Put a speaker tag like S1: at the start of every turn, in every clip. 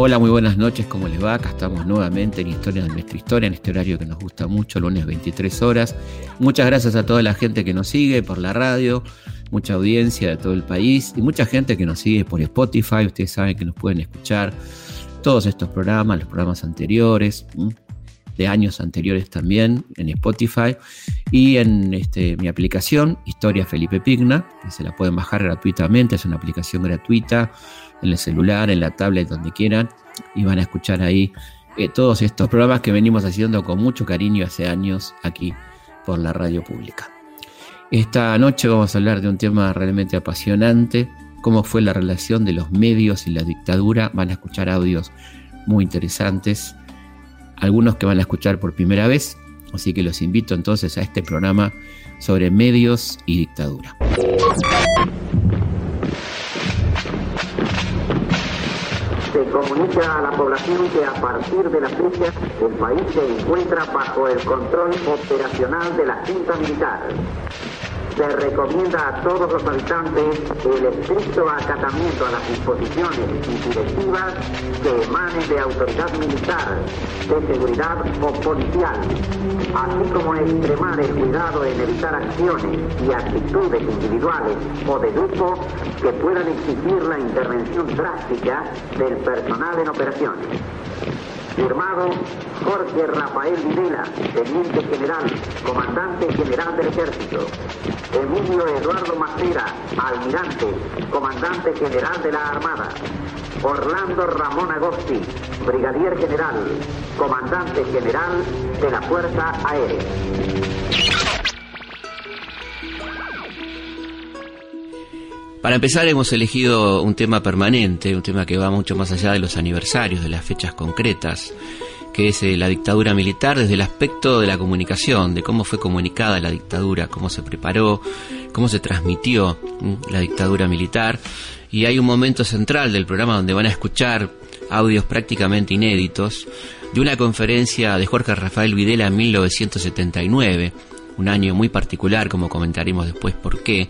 S1: Hola, muy buenas noches, ¿cómo les va? Acá estamos nuevamente en Historia de nuestra historia, en este horario que nos gusta mucho, lunes 23 horas. Muchas gracias a toda la gente que nos sigue por la radio, mucha audiencia de todo el país y mucha gente que nos sigue por Spotify. Ustedes saben que nos pueden escuchar todos estos programas, los programas anteriores, de años anteriores también en Spotify y en este, mi aplicación Historia Felipe Pigna, que se la pueden bajar gratuitamente, es una aplicación gratuita en el celular, en la tablet, donde quieran, y van a escuchar ahí eh, todos estos programas que venimos haciendo con mucho cariño hace años aquí por la radio pública. Esta noche vamos a hablar de un tema realmente apasionante, cómo fue la relación de los medios y la dictadura. Van a escuchar audios muy interesantes, algunos que van a escuchar por primera vez, así que los invito entonces a este programa sobre medios y dictadura.
S2: comunica a la población que a partir de la fecha el país se encuentra bajo el control operacional de la Junta Militar se recomienda a todos los habitantes el estricto acatamiento a las disposiciones y directivas que emanen de autoridad militar, de seguridad o policial, así como extremar el cuidado en evitar acciones y actitudes individuales o de grupo que puedan exigir la intervención drástica del personal en operaciones. Firmado Jorge Rafael Videla, Teniente General, Comandante General del Ejército. Emilio Eduardo Macera, Almirante, Comandante General de la Armada. Orlando Ramón Agosti, Brigadier General, Comandante General de la Fuerza Aérea.
S1: Para empezar hemos elegido un tema permanente, un tema que va mucho más allá de los aniversarios, de las fechas concretas, que es eh, la dictadura militar desde el aspecto de la comunicación, de cómo fue comunicada la dictadura, cómo se preparó, cómo se transmitió la dictadura militar. Y hay un momento central del programa donde van a escuchar audios prácticamente inéditos de una conferencia de Jorge Rafael Videla en 1979, un año muy particular, como comentaremos después por qué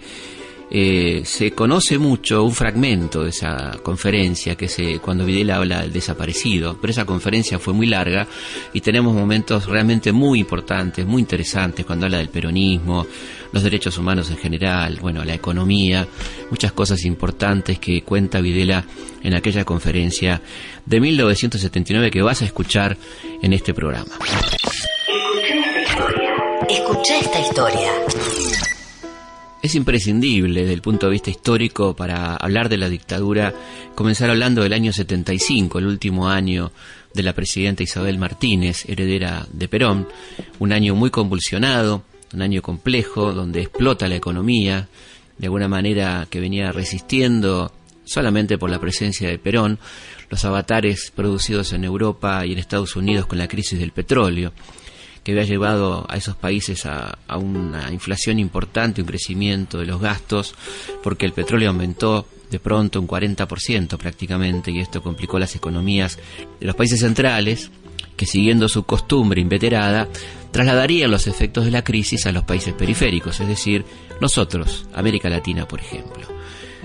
S1: eh, se conoce mucho un fragmento de esa conferencia, que se, cuando Videla habla del desaparecido, pero esa conferencia fue muy larga y tenemos momentos realmente muy importantes, muy interesantes, cuando habla del peronismo, los derechos humanos en general, bueno, la economía, muchas cosas importantes que cuenta Videla en aquella conferencia de 1979 que vas a escuchar en este programa.
S3: Escucha esta historia
S1: es imprescindible desde el punto de vista histórico para hablar de la dictadura comenzar hablando del año 75, el último año de la presidenta Isabel Martínez, heredera de Perón, un año muy convulsionado, un año complejo donde explota la economía, de alguna manera que venía resistiendo solamente por la presencia de Perón, los avatares producidos en Europa y en Estados Unidos con la crisis del petróleo que había llevado a esos países a, una inflación importante, un crecimiento de los gastos, porque el petróleo aumentó de pronto un 40% prácticamente y esto complicó las economías de los países centrales que siguiendo su costumbre inveterada trasladarían los efectos de la crisis a los países periféricos, es decir, nosotros, América Latina por ejemplo.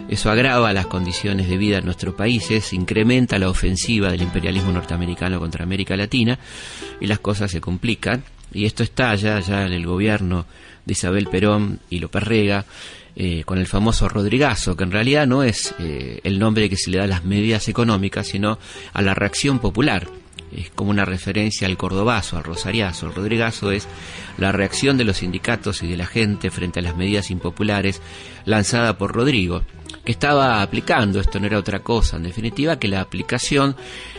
S1: Eso agrava las condiciones de vida en nuestros países, incrementa la ofensiva del imperialismo norteamericano contra América Latina y las cosas se complican. Y esto estalla ya en el gobierno de Isabel Perón y López Rega, eh, con el famoso Rodrigazo, que en realidad no es eh, el nombre que se le da a las medidas económicas, sino a la reacción popular. Es como una referencia al cordobazo, al rosariazo. El Rodrigazo es la reacción de los sindicatos y de la gente frente a las medidas impopulares lanzada por Rodrigo que estaba aplicando, esto no era otra cosa, en definitiva, que la aplicación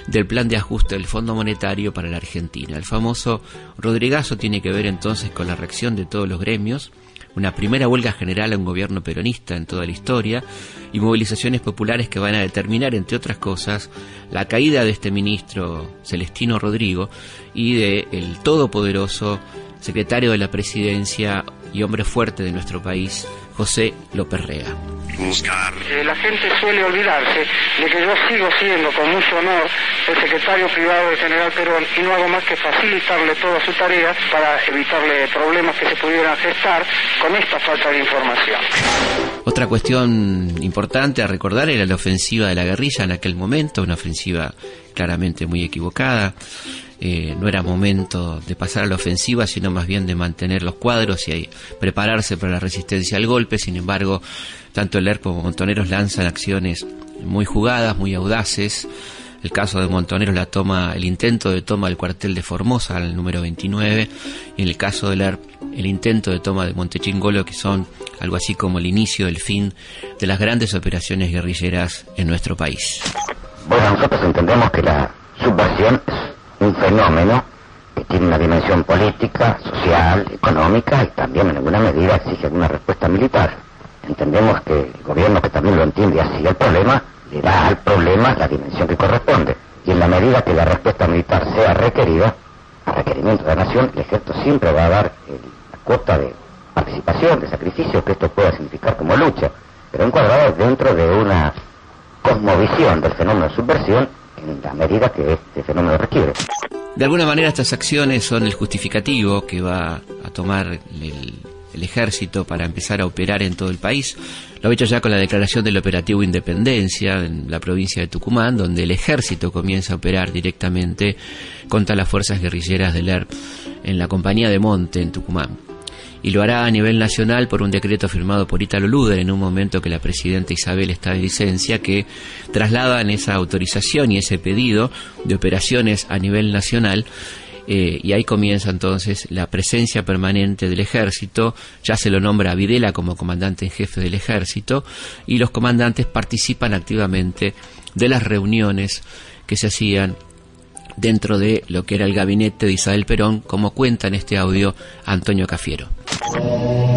S1: del plan de ajuste del Fondo Monetario para la Argentina. El famoso Rodrigazo tiene que ver entonces con la reacción de todos los gremios, una primera huelga general a un gobierno peronista en toda la historia y movilizaciones populares que van a determinar, entre otras cosas, la caída de este ministro Celestino Rodrigo y de el todopoderoso secretario de la presidencia y hombre fuerte de nuestro país, José López Rega.
S4: buscar.
S5: Eh, la gente suele olvidarse de que yo sigo siendo con mucho honor el secretario privado del general Perón y no hago más que facilitarle todas sus tareas para evitarle problemas que se pudieran gestar con esta falta de información.
S1: Otra cuestión importante a recordar era la ofensiva de la guerrilla en aquel momento, una ofensiva claramente muy equivocada. Eh, no era momento de pasar a la ofensiva, sino más bien de mantener los cuadros y prepararse para la resistencia al golpe. Sin embargo, tanto el ERP como Montoneros lanzan acciones muy jugadas, muy audaces. El caso de Montoneros la toma, el intento de toma del cuartel de Formosa, el número 29, y en el caso del ERP, el intento de toma de Montechingolo, que son algo así como el inicio del fin de las grandes operaciones guerrilleras en nuestro país.
S6: Bueno, nosotros entendemos que la subversión un fenómeno que tiene una dimensión política, social, económica y también en alguna medida exige una respuesta militar. Entendemos que el gobierno que también lo entiende así el problema, le da al problema la dimensión que corresponde. Y en la medida que la respuesta militar sea requerida, a requerimiento de la nación, el ejército siempre va a dar la cuota de participación, de sacrificio que esto pueda significar como lucha, pero encuadrado dentro de una cosmovisión del fenómeno de subversión medida que este fenómeno requiere.
S1: De alguna manera estas acciones son el justificativo que va a tomar el, el ejército para empezar a operar en todo el país. Lo ha hecho ya con la declaración del operativo Independencia en la provincia de Tucumán, donde el ejército comienza a operar directamente contra las fuerzas guerrilleras del ERP en la compañía de Monte en Tucumán y lo hará a nivel nacional por un decreto firmado por Italo Luder en un momento que la presidenta Isabel está de licencia, que trasladan esa autorización y ese pedido de operaciones a nivel nacional. Eh, y ahí comienza entonces la presencia permanente del ejército, ya se lo nombra a Videla como comandante en jefe del ejército, y los comandantes participan activamente de las reuniones que se hacían dentro de lo que era el gabinete de Isabel Perón, como cuenta en este audio Antonio Cafiero.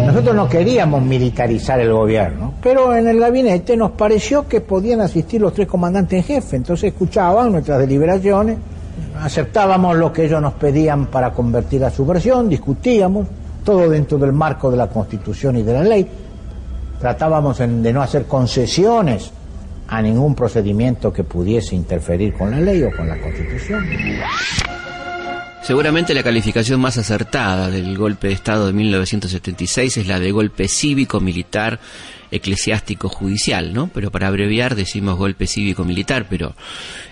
S7: Nosotros no queríamos militarizar el gobierno, pero en el gabinete nos pareció que podían asistir los tres comandantes en jefe, entonces escuchaban nuestras deliberaciones, aceptábamos lo que ellos nos pedían para convertir a su versión, discutíamos, todo dentro del marco de la Constitución y de la ley, tratábamos de no hacer concesiones a ningún procedimiento que pudiese interferir con la ley o con la Constitución.
S1: Seguramente la calificación más acertada del golpe de Estado de 1976 es la de golpe cívico-militar eclesiástico-judicial, ¿no? Pero para abreviar decimos golpe cívico-militar, pero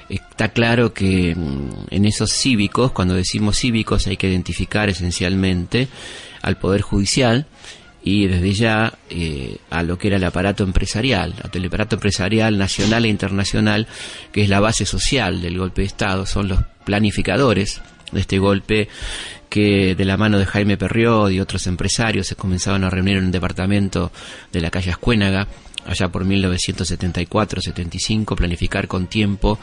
S1: está claro que mm, en esos cívicos, cuando decimos cívicos hay que identificar esencialmente al Poder Judicial y desde ya eh, a lo que era el aparato empresarial, el aparato empresarial nacional e internacional, que es la base social del golpe de Estado, son los planificadores de este golpe que de la mano de Jaime Perriot y otros empresarios se comenzaban a reunir en un departamento de la calle Ascuénaga, allá por 1974-75, planificar con tiempo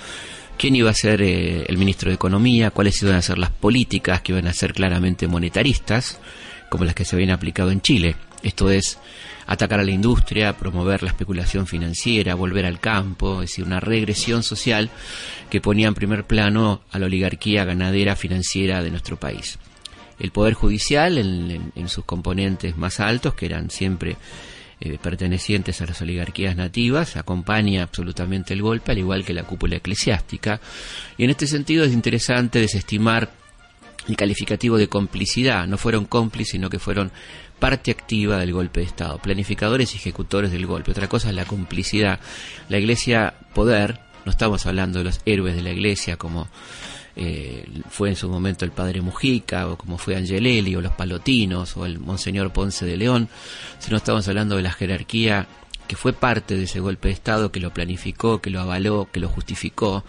S1: quién iba a ser eh, el ministro de Economía, cuáles iban a ser las políticas que iban a ser claramente monetaristas, como las que se habían aplicado en Chile. Esto es atacar a la industria, promover la especulación financiera, volver al campo, es decir, una regresión social que ponía en primer plano a la oligarquía ganadera financiera de nuestro país. El Poder Judicial, en, sus componentes más altos, que eran siempre eh, pertenecientes a las oligarquías nativas, acompaña absolutamente el golpe, al igual que la cúpula eclesiástica. Y en este sentido es interesante desestimar el calificativo de complicidad. No fueron cómplices, sino que fueron parte activa del golpe de Estado, planificadores y ejecutores del golpe. Otra cosa es la complicidad. La Iglesia poder, no estamos hablando de los héroes de la Iglesia como eh, fue en su momento el padre Mujica, o como fue Angelelli, o los Palotinos, o el Monseñor Ponce de León, sino estamos hablando de la jerarquía que fue parte de ese golpe de Estado, que lo planificó, que lo avaló, que lo justificó,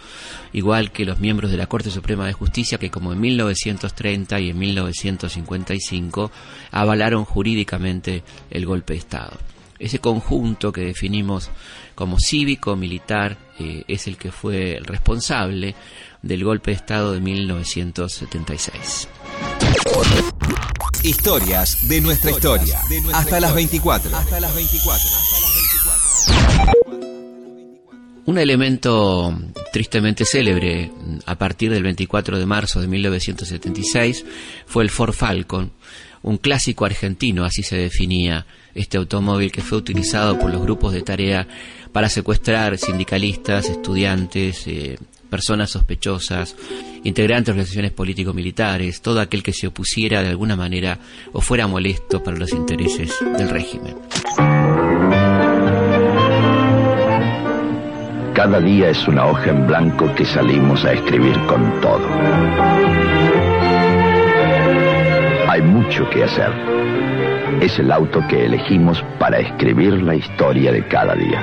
S1: igual que los miembros de la Corte Suprema de Justicia, que como en 1930 y en 1955 avalaron jurídicamente el golpe de Estado. Ese conjunto que definimos como cívico-militar eh, es el que fue el responsable del golpe de Estado de 1976.
S8: Historias de nuestra historia. Hasta las 24. Hasta las 24.
S1: Un elemento tristemente célebre a partir del 24 de marzo de 1976 fue el Ford Falcon, un clásico argentino, así se definía este automóvil que fue utilizado por los grupos de tarea para secuestrar sindicalistas, estudiantes, eh, personas sospechosas, integrantes de organizaciones político-militares, todo aquel que se opusiera de alguna manera o fuera molesto para los intereses del régimen.
S4: Cada día es una hoja en blanco que salimos a escribir con todo. Hay mucho que hacer. Es el auto que elegimos para escribir la historia de cada día.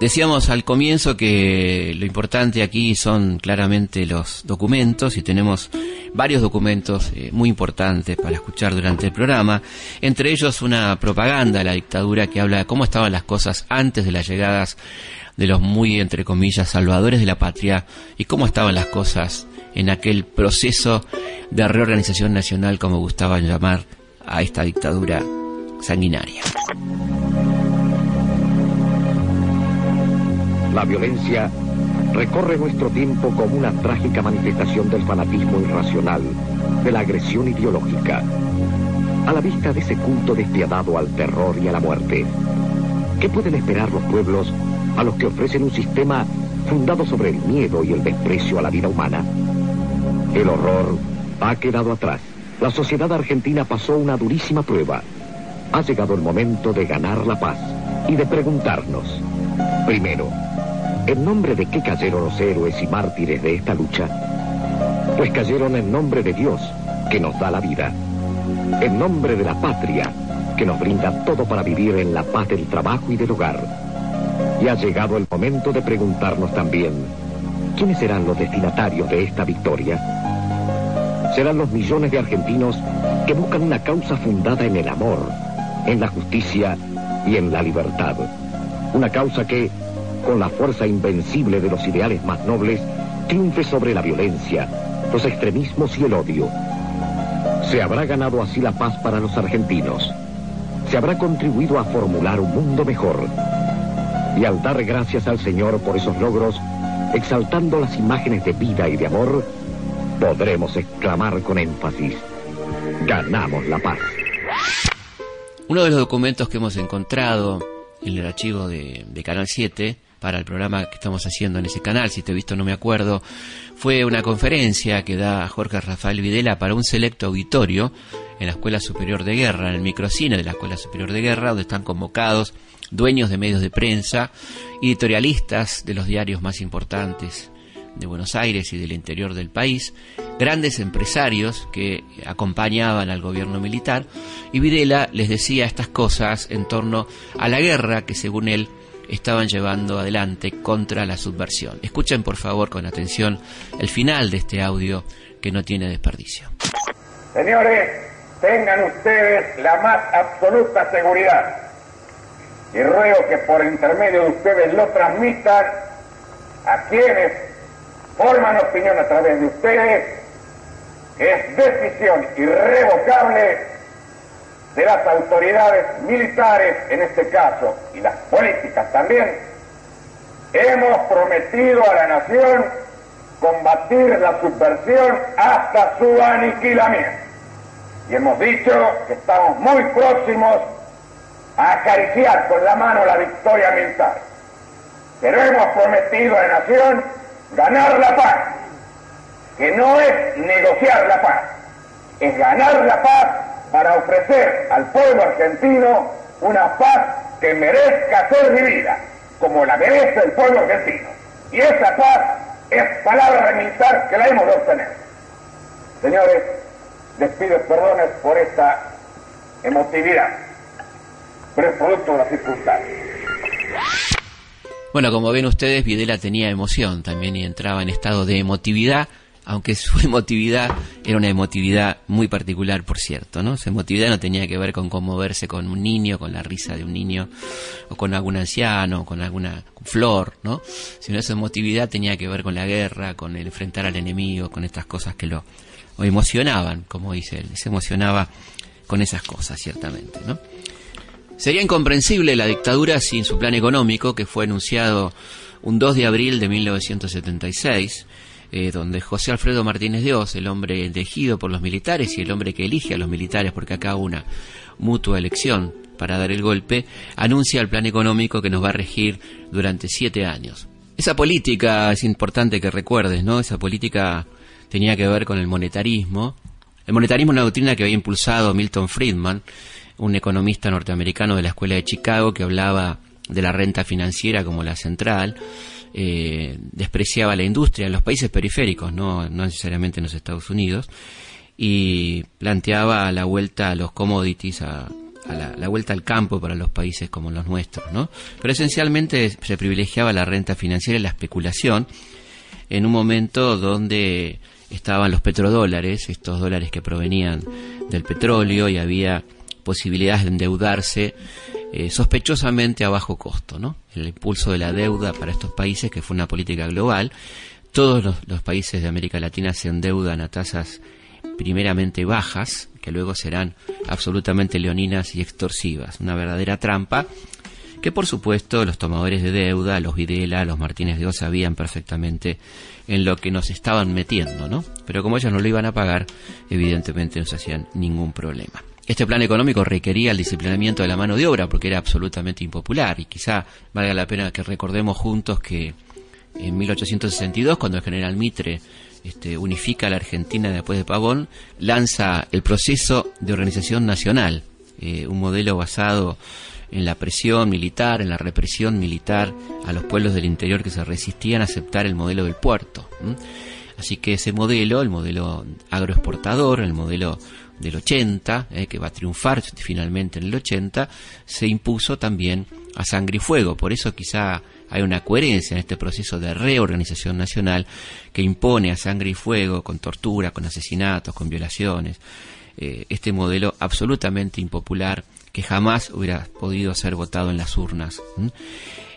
S1: Decíamos al comienzo que lo importante aquí son claramente los documentos y tenemos varios documentos eh, muy importantes para escuchar durante el programa, entre ellos una propaganda a la dictadura que habla de cómo estaban las cosas antes de las llegadas de los muy, entre comillas, salvadores de la patria y cómo estaban las cosas en aquel proceso de reorganización nacional, como gustaban llamar a esta dictadura sanguinaria.
S9: La violencia recorre nuestro tiempo como una trágica manifestación del fanatismo irracional, de la agresión ideológica. A la vista de ese culto despiadado al terror y a la muerte, ¿qué pueden esperar los pueblos a los que ofrecen un sistema fundado sobre el miedo y el desprecio a la vida humana? El horror ha quedado atrás. La sociedad argentina pasó una durísima prueba. Ha llegado el momento de ganar la paz y de preguntarnos, primero, ¿En nombre de qué cayeron los héroes y mártires de esta lucha? Pues cayeron en nombre de Dios, que nos da la vida. En nombre de la patria, que nos brinda todo para vivir en la paz del trabajo y del hogar. Y ha llegado el momento de preguntarnos también, ¿quiénes serán los destinatarios de esta victoria? Serán los millones de argentinos que buscan una causa fundada en el amor, en la justicia y en la libertad. Una causa que, con la fuerza invencible de los ideales más nobles, triunfe sobre la violencia, los extremismos y el odio. Se habrá ganado así la paz para los argentinos. Se habrá contribuido a formular un mundo mejor. Y al dar gracias al Señor por esos logros, exaltando las imágenes de vida y de amor, podremos exclamar con énfasis, ganamos la paz.
S1: Uno de los documentos que hemos encontrado en el archivo de, Canal 7 para el programa que estamos haciendo en ese canal, si te he visto no me acuerdo, fue una conferencia que da Jorge Rafael Videla para un selecto auditorio en la Escuela Superior de Guerra, en el microcine de la Escuela Superior de Guerra, donde están convocados dueños de medios de prensa, editorialistas de los diarios más importantes de Buenos Aires y del interior del país, grandes empresarios que acompañaban al gobierno militar, y Videla les decía estas cosas en torno a la guerra que según él estaban llevando adelante contra la subversión. Escuchen por favor con atención el final de este audio que no tiene desperdicio.
S10: Señores, tengan ustedes la más absoluta seguridad y ruego que por intermedio de ustedes lo transmitan a quienes forman opinión a través de ustedes, es decisión irrevocable de las autoridades militares en este caso y las políticas también, hemos prometido a la nación combatir la subversión hasta su aniquilamiento. Y hemos dicho que estamos muy próximos a acariciar con la mano la victoria militar. Pero hemos prometido a la nación ganar la paz, que no es negociar la paz, es ganar la paz para ofrecer al pueblo argentino una paz que merezca ser vivida, como la merece el pueblo argentino. Y esa paz es palabra de militar que la hemos de obtener. Señores, les pido perdones por esta emotividad, pero es producto de las.
S1: Bueno, como ven ustedes, Videla tenía emoción también y entraba en estado de emotividad aunque su emotividad era una emotividad muy particular, por cierto, ¿no? Su emotividad no tenía que ver con conmoverse con un niño, con la risa de un niño, o con algún anciano, con alguna flor, ¿no? Sino su emotividad tenía que ver con la guerra, con el enfrentar al enemigo, con estas cosas que lo, emocionaban, como dice él, se emocionaba con esas cosas, ciertamente, ¿no? Sería incomprensible la dictadura sin su plan económico, que fue anunciado un 2 de abril de 1976, eh, donde José Alfredo Martínez Dios, el hombre elegido por los militares y el hombre que elige a los militares, porque acá una mutua elección para dar el golpe, anuncia el plan económico que nos va a regir durante siete años. Esa política es importante que recuerdes, ¿no? Esa política tenía que ver con el monetarismo. El monetarismo es una doctrina que había impulsado Milton Friedman, un economista norteamericano de la Escuela de Chicago que hablaba de la renta financiera como la central, eh, despreciaba la industria en los países periféricos, no, necesariamente en los Estados Unidos, y planteaba la vuelta a los commodities, a, la, la, vuelta al campo para los países como los nuestros, ¿no? Pero esencialmente se privilegiaba la renta financiera y la especulación en un momento donde estaban los petrodólares, estos dólares que provenían del petróleo y había posibilidades de endeudarse eh, sospechosamente a bajo costo, ¿no? El impulso de la deuda para estos países, que fue una política global, todos los, países de América Latina se endeudan a tasas primeramente bajas, que luego serán absolutamente leoninas y extorsivas, una verdadera trampa que por supuesto los tomadores de deuda, los Videla, los Martínez de Oz sabían perfectamente en lo que nos estaban metiendo, ¿no? Pero como ellos no lo iban a pagar, evidentemente no se hacían ningún problema. Este plan económico requería el disciplinamiento de la mano de obra porque era absolutamente impopular y quizá valga la pena que recordemos juntos que en 1862, cuando el general Mitre este, unifica a la Argentina después de Pavón, lanza el proceso de organización nacional, eh, un modelo basado en la presión militar, en la represión militar a los pueblos del interior que se resistían a aceptar el modelo del puerto. Así que ese modelo, el modelo agroexportador, el modelo del 80, eh, que va a triunfar finalmente en el 80, se impuso también a sangre y fuego. Por eso quizá hay una coherencia en este proceso de reorganización nacional que impone a sangre y fuego, con tortura, con asesinatos, con violaciones, eh, este modelo absolutamente impopular que jamás hubiera podido ser votado en las urnas.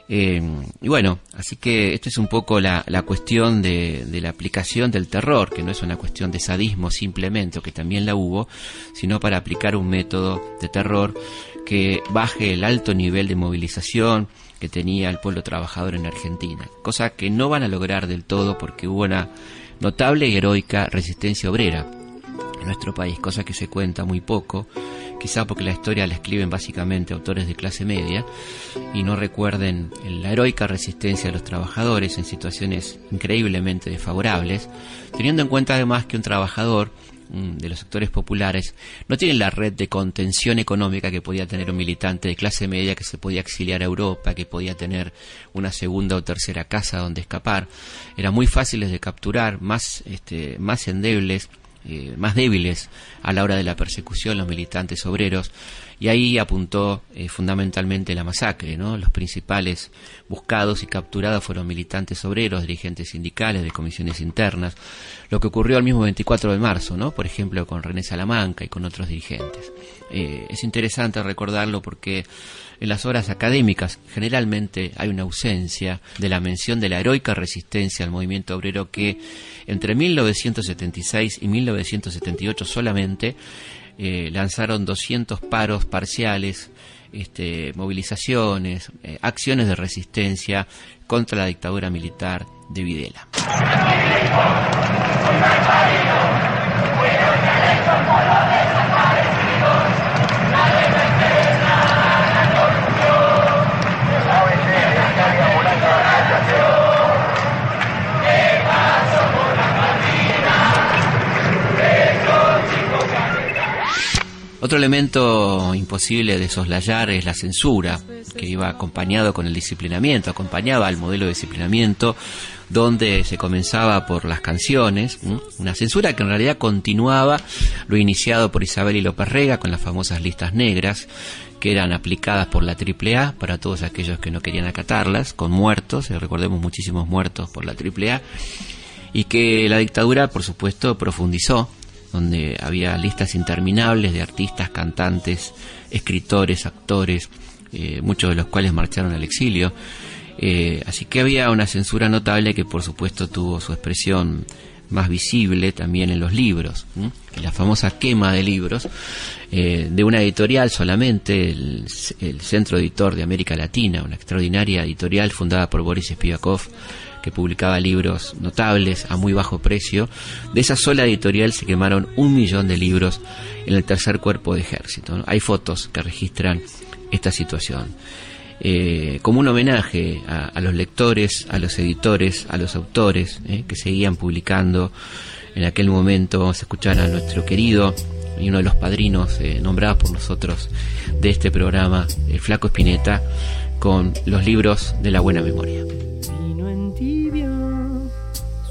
S1: Eh, y bueno, así que esto es un poco la, cuestión de, la aplicación del terror, que no es una cuestión de sadismo simplemente, que también la hubo, sino para aplicar un método de terror que baje el alto nivel de movilización que tenía el pueblo trabajador en Argentina, cosa que no van a lograr del todo porque hubo una notable y heroica resistencia obrera en nuestro país, cosa que se cuenta muy poco quizá porque la historia la escriben básicamente autores de clase media y no recuerden la heroica resistencia de los trabajadores en situaciones increíblemente desfavorables, teniendo en cuenta además que un trabajador mm, de los sectores populares no tiene la red de contención económica que podía tener un militante de clase media que se podía exiliar a Europa, que podía tener una segunda o tercera casa donde escapar. Eran muy fáciles de capturar, más, este, más endebles eh, más débiles a la hora de la persecución, los militantes obreros, y ahí apuntó eh, fundamentalmente la masacre. ¿no? Los principales buscados y capturados fueron militantes obreros, dirigentes sindicales, de comisiones internas, lo que ocurrió el mismo 24 de marzo, ¿no? por ejemplo, con René Salamanca y con otros dirigentes. Eh, es interesante recordarlo porque en las obras académicas generalmente hay una ausencia de la mención de la heroica resistencia al movimiento obrero que entre 1976 y 1978 solamente eh, lanzaron 200 paros parciales, este, movilizaciones, eh, acciones de resistencia contra la dictadura militar de Videla. Otro elemento imposible de soslayar es la censura, que iba acompañado con el disciplinamiento, acompañaba al modelo de disciplinamiento, donde se comenzaba por las canciones, una censura que en realidad continuaba lo iniciado por Isabel y López Rega con las famosas listas negras, que eran aplicadas por la AAA para todos aquellos que no querían acatarlas, con muertos, eh, recordemos muchísimos muertos por la AAA, y que la dictadura, por supuesto, profundizó donde había listas interminables de artistas, cantantes, escritores, actores, eh, muchos de los cuales marcharon al exilio. Eh, así que había una censura notable que por supuesto tuvo su expresión más visible también en los libros, la famosa quema de libros eh, de una editorial solamente, el, Centro Editor de América Latina, una extraordinaria editorial fundada por Boris Spivakov, que publicaba libros notables a muy bajo precio. De esa sola editorial se quemaron un millón de libros en el tercer cuerpo de ejército. Hay fotos que registran esta situación. Eh, como un homenaje a, los lectores, a los editores, a los autores eh, que seguían publicando. En aquel momento vamos a escuchar a nuestro querido y uno de los padrinos eh, nombrados por nosotros de este programa, el Flaco Espineta, con los libros de la buena memoria.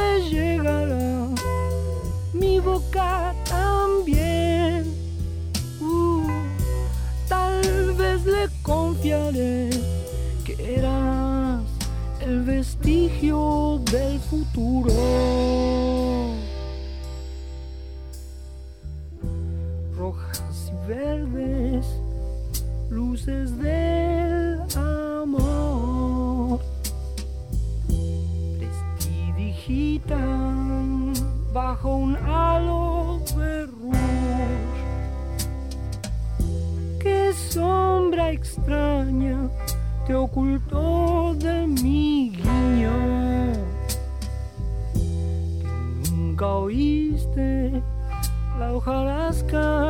S11: le llegará mi boca también le confiaré que eras el vestigio del futuro. Rojas y verdes, luces del bajo un halo de qué sombra extraña te ocultó de mi guiño. Que nunca oíste la hojarasca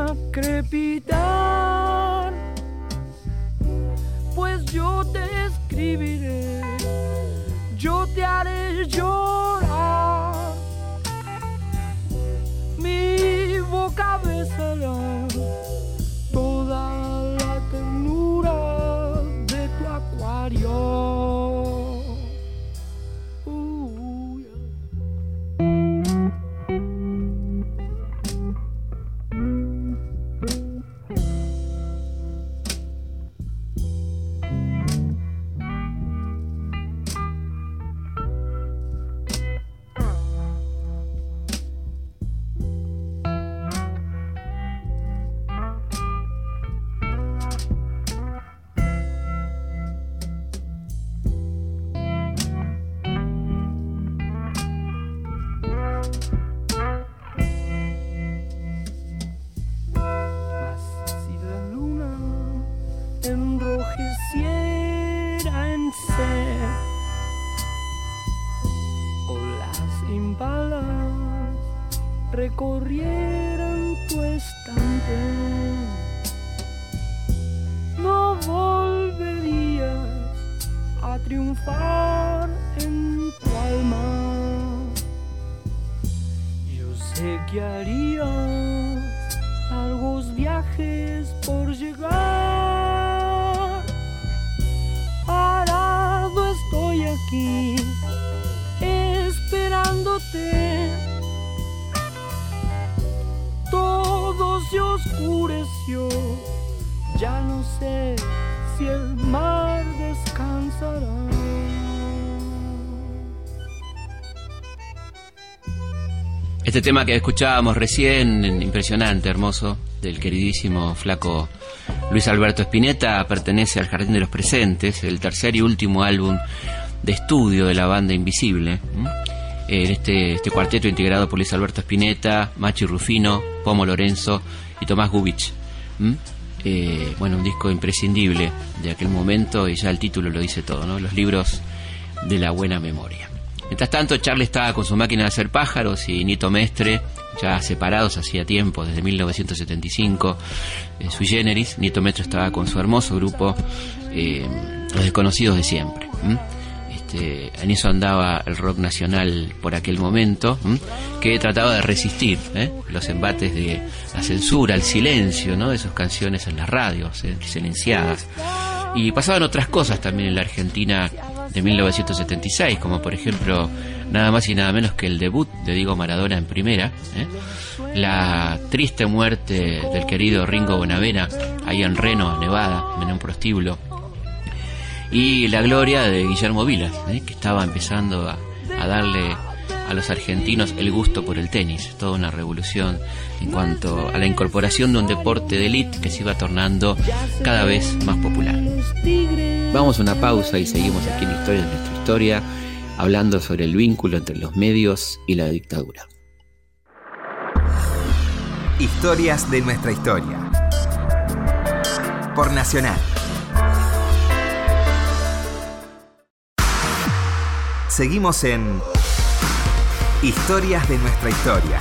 S1: Este tema que escuchábamos recién, impresionante, hermoso, del queridísimo flaco Luis Alberto Spinetta, pertenece al Jardín de los Presentes, el tercer y último álbum de estudio de la banda Invisible. En este, este cuarteto integrado por Luis Alberto Spinetta, Machi Rufino, Pomo Lorenzo y Tomás Gubich. Eh, bueno, un disco imprescindible de aquel momento y ya el título lo dice todo, ¿no? Los libros de la buena memoria. Mientras tanto, Charlie estaba con su máquina de hacer pájaros y Nito Mestre, ya separados hacía tiempo, desde 1975, eh, su generis. Nito Mestre estaba con su hermoso grupo, eh, Los Desconocidos de Siempre. Este, en eso andaba el rock nacional por aquel momento, que trataba de resistir ¿eh? los embates de la censura, el silencio ¿no? de sus canciones en las radios, silenciadas. Y pasaban otras cosas también en la Argentina de 1976, como por ejemplo nada más y nada menos que el debut de Diego Maradona en primera, ¿eh? la triste muerte del querido Ringo Bonavena ahí en Reno, Nevada, en un prostíbulo, y la gloria de Guillermo Vilas, ¿eh? que estaba empezando a, a darle a los argentinos el gusto por el tenis, toda una revolución en cuanto a la incorporación de un deporte de élite que se iba tornando cada vez más popular. Vamos a una pausa y seguimos aquí en Historia de nuestra historia, hablando sobre el vínculo entre los medios y la dictadura.
S8: Historias de nuestra historia. Por Nacional. Seguimos en Historias de nuestra historia.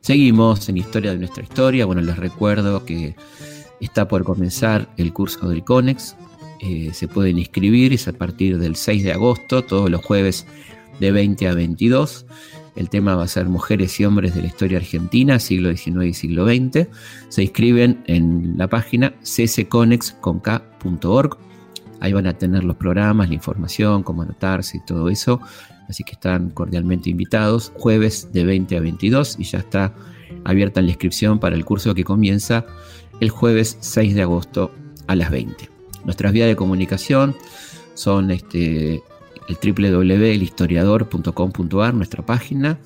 S1: Seguimos en Historia de nuestra historia. Bueno, les recuerdo que está por comenzar el curso del CONEX. Eh, se pueden inscribir, es a partir del 6 de agosto, todos los jueves de 20 a 22. El tema va a ser Mujeres y Hombres de la Historia Argentina, siglo XIX y siglo XX. Se inscriben en la página csconex.org. Ahí van a tener los programas, la información, cómo anotarse y todo eso. Así que están cordialmente invitados. Jueves de 20 a 22 y ya está abierta la inscripción para el curso que comienza el jueves 6 de agosto a las 20. Nuestras vías de comunicación son este, el www.elhistoriador.com.ar, nuestra página,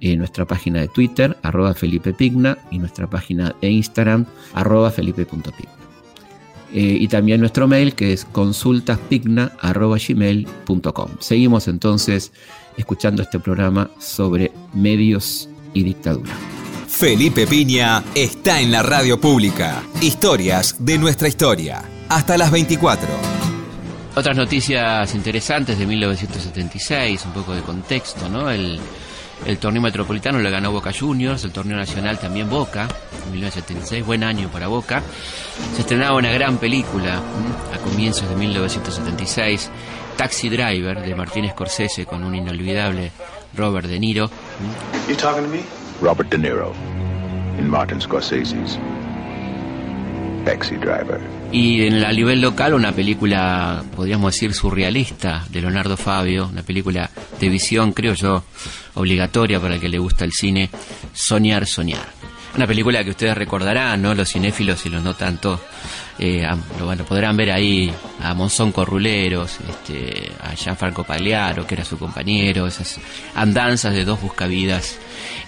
S1: eh, nuestra página de Twitter, arroba Felipe Pigna, y nuestra página de Instagram, arroba felipe.pigna. Eh, y también nuestro mail que es consultaspigna.gmail.com. Seguimos entonces escuchando este programa sobre medios y dictadura.
S8: Felipe Piña está en la radio pública. Historias de nuestra historia. Hasta las 24.
S1: Otras noticias interesantes de 1976, un poco de contexto, ¿no? El, el torneo metropolitano lo ganó Boca Juniors, el torneo nacional también Boca, en 1976, buen año para Boca. Se estrenaba una gran película a comienzos de 1976, Taxi Driver, de Martín Scorsese, con un inolvidable Robert De Niro.
S4: Robert De Niro, in Martin Scorsese's Taxi Driver.
S1: Y en la nivel local una película, podríamos decir, surrealista de Leonardo Fabio, una película de visión, creo yo, obligatoria para el que le gusta el cine, Soñar, Soñar. Una película que ustedes recordarán, ¿no? Los cinéfilos y los no tanto, eh, podrán ver ahí a Monzón Corruleros, este, a Gianfranco Pagliaro, que era su compañero, esas andanzas de dos buscavidas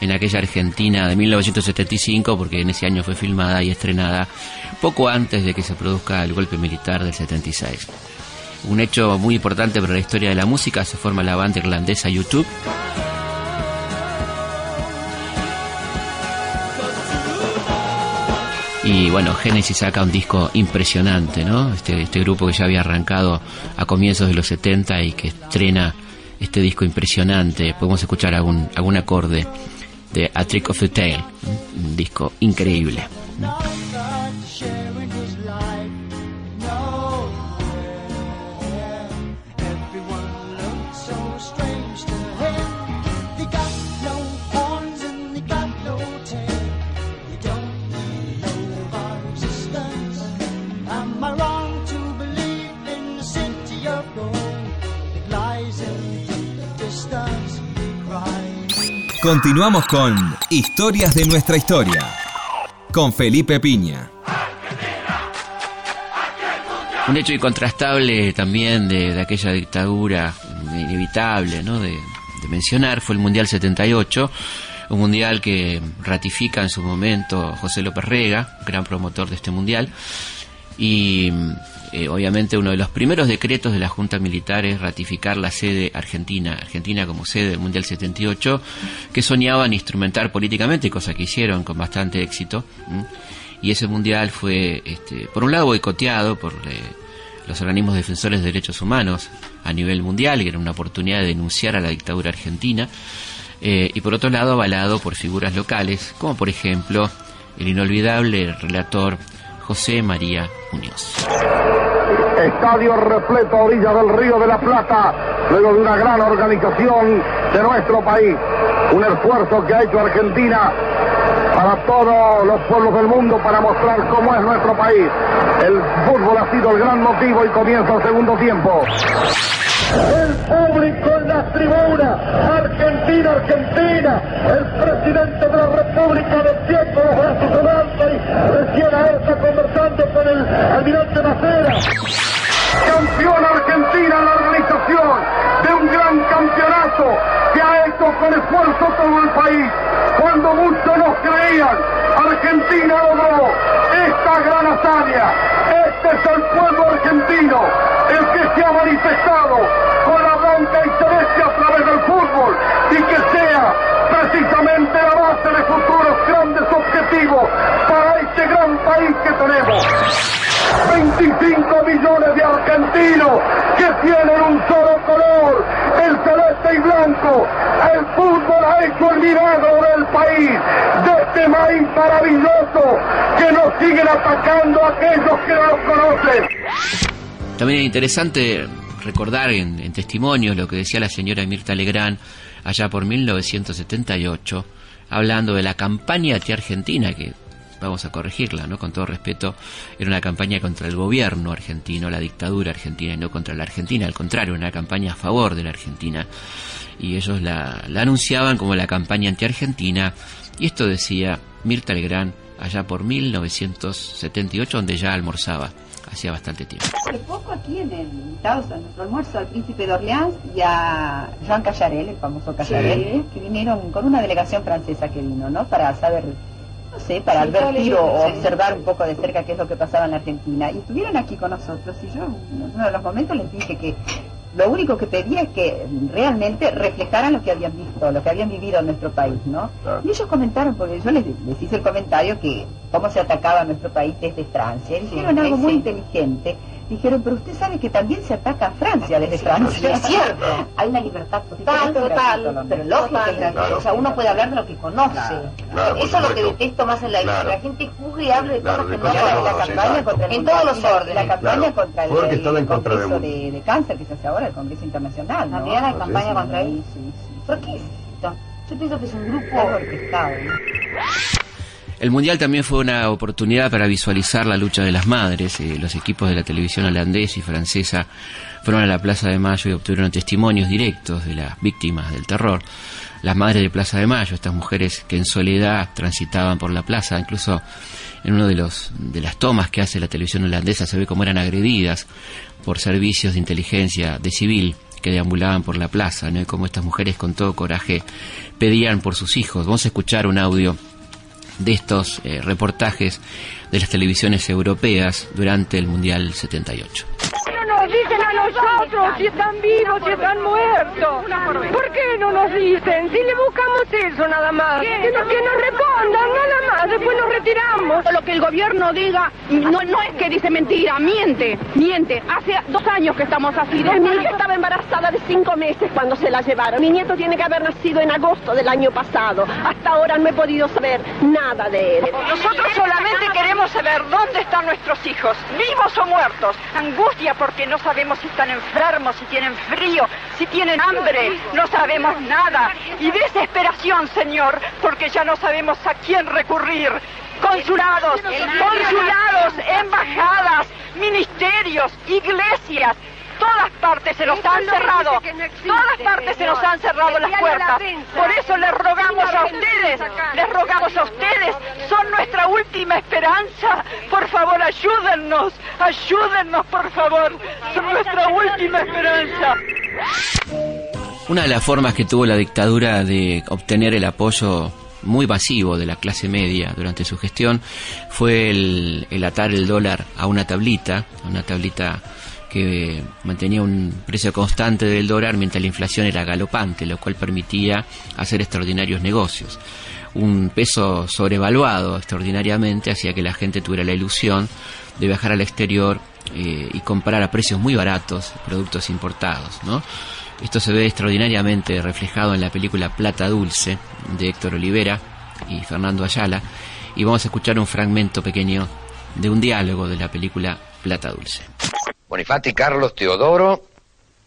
S1: en aquella Argentina de 1975, porque en ese año fue filmada y estrenada poco antes de que se produzca el golpe militar del 76. Un hecho muy importante para la historia de la música, se forma la banda irlandesa YouTube. Y bueno, Genesis saca un disco impresionante, ¿no? Este, este grupo que ya había arrancado a comienzos de los 70 y que estrena este disco impresionante. Podemos escuchar algún, algún acorde de A Trick of the Tail, un disco increíble.
S8: Continuamos con Historias de nuestra historia. Con Felipe Piña.
S1: Un hecho incontrastable también de, aquella dictadura inevitable ¿no? de, de, mencionar fue el Mundial 78, un mundial que ratifica en su momento José López Rega, gran promotor de este mundial, y eh, obviamente uno de los primeros decretos de la Junta Militar es ratificar la sede argentina, Argentina como sede del Mundial 78, que soñaban instrumentar políticamente, cosa que hicieron con bastante éxito. Y ese Mundial fue, este, por un lado, boicoteado por eh, los organismos defensores de derechos humanos a nivel mundial, y era una oportunidad de denunciar a la dictadura argentina, eh, y por otro lado, avalado por figuras locales, como por ejemplo el inolvidable relator José María Muñoz.
S12: Estadio repleto a orilla del Río de la Plata. luego de una gran organización de nuestro país. Un esfuerzo que ha hecho Argentina para todos los pueblos del mundo para mostrar cómo es nuestro país. El fútbol ha sido el gran motivo y comienza el segundo tiempo. El público en la tribuna, Argentina, Argentina, el presidente de la República de tiempo los brazos en alto y recién está conversando con el almirante Macera. Campeón Argentina en la organización de un gran campeonato que ha hecho con esfuerzo todo el país. Cuando muchos nos creían, Argentina logró esta gran hazaña. Es el pueblo argentino, el que se ha manifestado con y celeste a través del fútbol y que sea precisamente la base de futuros grandes objetivos para este gran país que tenemos. 25 millones de argentinos que tienen un solo color, el y blanco. El fútbol ha hecho el milagro del país, de este maíz maravilloso que nos siguen atacando aquellos que no los conocen.
S1: También es interesante recordar en, en testimonio lo que decía la señora Mirta Legrand allá por 1978, hablando de la campaña anti-argentina que vamos a corregirla, ¿no? Con todo respeto, era una campaña contra el gobierno argentino, la dictadura argentina, y no contra la Argentina, al contrario, una campaña a favor de la Argentina. Y ellos la, la anunciaban como la campaña anti-argentina, y esto decía Mirta Legrand allá por 1978, donde ya almorzaba hacía bastante tiempo.
S13: Hace poco aquí en el invitados a nuestro almuerzo al príncipe de Orleans y a Jean Callarel, el famoso Callarel, que vinieron con una delegación francesa que vino, ¿no? Para saber no sé, para advertir o observar un poco de cerca qué es lo que pasaba en la Argentina. Y estuvieron aquí con nosotros y yo en uno de los momentos les dije que lo único que pedía es que realmente reflejaran lo que habían visto, lo que habían vivido en nuestro país, ¿no? Y ellos comentaron, porque yo les, les hice el comentario que cómo se atacaba nuestro país desde Francia. Y dijeron algo muy inteligente. Dijeron, pero usted sabe que también se ataca a Francia desde Francia.
S14: Es cierto. Hay una libertad total, total, pero lógica. O sea, uno puede hablar de lo que conoce. Eso es lo que detesto más en la vida. La gente juzgue y hable de cosas que no
S13: la campaña contra el
S14: En todos los órdenes.
S13: La campaña contra
S15: el,
S13: Congreso de, de cáncer que se hace ahora, el Congreso Internacional. ¿no?
S14: También hay campaña
S13: Sí,
S14: contra
S13: sí,
S14: él.
S13: sí, sí.
S14: ¿Por qué es esto? Yo pienso que es un grupo
S13: orquestado, ¿no?
S1: El Mundial también fue una oportunidad para visualizar la lucha de las madres. Eh, los equipos de la televisión holandesa y francesa fueron a la Plaza de Mayo y obtuvieron testimonios directos de las víctimas del terror. Las madres de Plaza de Mayo, estas mujeres que en soledad transitaban por la plaza, incluso en uno de los de las tomas que hace la televisión holandesa se ve cómo eran agredidas por servicios de inteligencia de civil que deambulaban por la plaza, ¿no? Y cómo estas mujeres con todo coraje pedían por sus hijos. Vamos a escuchar un audio de estos eh, reportajes de las televisiones europeas durante el Mundial 78.
S11: No nos dicen a nosotros si están vivos, si están muertos. ¿Por qué no nos dicen? Si le buscamos eso nada más. Que nos, que nos respondan nada más, después nos retiramos.
S16: Lo que el gobierno diga no, no es que dice mentira, miente, miente. Hace dos años que estamos así.
S11: Mi hija estaba embarazada de cinco meses cuando se la llevaron. Mi nieto tiene que haber nacido en agosto del año pasado. Hasta ahora no he podido saber nada de él.
S16: Nosotros solamente queremos saber dónde están nuestros hijos, vivos o muertos. Angustia porque no sabemos si están enfermos, si tienen frío, si tienen hambre. No sabemos nada. Y desesperación, Señor, porque ya no sabemos a quién recurrir. Consulados, consulados, embajadas, ministerios, iglesias. Todas partes se nos han cerrado, todas partes se nos han cerrado las puertas. Por eso les rogamos a ustedes, les rogamos a ustedes, son nuestra última esperanza. Por favor, ayúdennos, ayúdennos, por favor, son nuestra última esperanza.
S1: Una de las formas que tuvo la dictadura de obtener el apoyo muy masivo de la clase media durante su gestión fue el, el atar el dólar a una tablita, a una tablita que mantenía un precio constante del dólar mientras la inflación era galopante, lo cual permitía hacer extraordinarios negocios. Un peso sobrevaluado extraordinariamente hacía que la gente tuviera la ilusión de viajar al exterior eh, y comprar a precios muy baratos productos importados. Esto se ve extraordinariamente reflejado en la película Plata Dulce de Héctor Olivera y Fernando Ayala y vamos a escuchar un fragmento pequeño de un diálogo de la película Plata Dulce.
S17: Bonifati Carlos Teodoro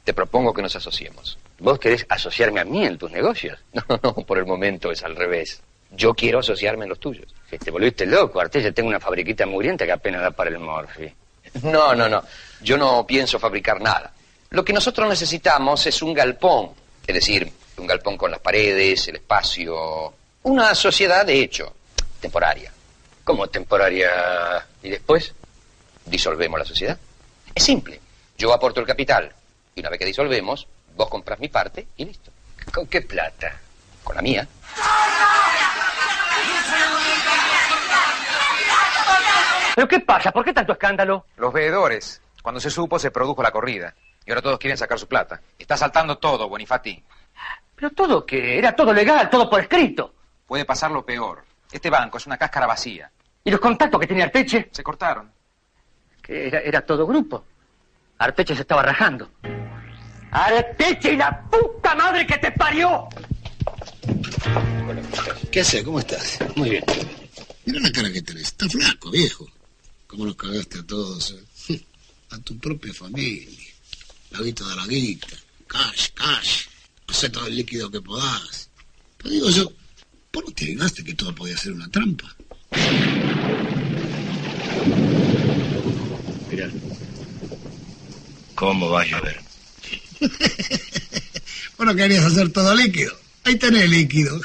S15: Te propongo que nos asociemos.
S17: ¿Vos querés asociarme a mí en tus negocios?
S15: No, no, por el momento es al revés. Yo quiero asociarme en los tuyos.
S17: Si te volviste loco, Artés, tengo una fabriquita mugrienta que apenas da para el morfi.
S15: No, no, no. Yo no pienso fabricar nada. Lo que nosotros necesitamos es un galpón. Es decir, un galpón con las paredes, el espacio. Una sociedad de hecho, temporaria.
S17: ¿Cómo temporaria? ¿Y después?
S15: Disolvemos la sociedad. Es simple. Yo aporto el capital. Y una vez que disolvemos, vos compras mi parte y listo.
S17: ¿Con qué plata?
S15: Con la mía.
S17: ¿Pero qué pasa? ¿Por qué tanto escándalo?
S18: Los veedores. Cuando se supo, se produjo la corrida. Y ahora todos quieren sacar su plata. Está saltando todo, Bonifati.
S17: Pero todo que era todo legal, todo por escrito.
S18: Puede pasar lo peor. Este banco es una cáscara vacía.
S17: ¿Y los contactos que tenía Arteche?
S18: Se cortaron.
S17: Que era, era todo grupo. Arteche se estaba rajando. ¡Arteche y la puta madre que te parió!
S19: ¿Qué haces? ¿Cómo estás?
S17: Muy bien.
S19: Mira la cara que tenés. Está flaco, viejo. ¿Cómo los cagaste a todos? eh? A tu propia familia. La guita de la guita. Cash, cash. Hacé todo el líquido que podás. Pero digo yo, ¿por no te que todo podía ser una trampa?
S17: Mira. ¿Cómo va a llover?
S19: Vos no querías hacer todo líquido. Ahí tenés líquido.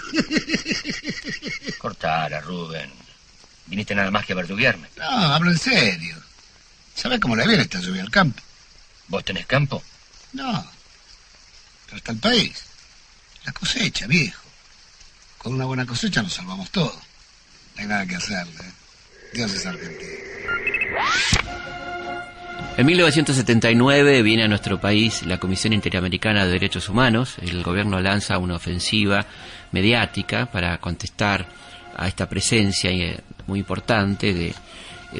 S17: Cortara, Rubén. Viniste nada más que a verduguearme.
S19: No, hablo en serio. ¿Sabes cómo le viene esta lluvia al campo?
S17: ¿Vos tenés campo?
S19: No. Pero está el país. La cosecha, viejo. Con una buena cosecha nos salvamos todo. No hay nada que hacerle. ¿eh? Dios es argentino.
S1: En 1979 viene a nuestro país la Comisión Interamericana de Derechos Humanos. El gobierno lanza una ofensiva mediática para contestar a esta presencia eh, muy importante de eh,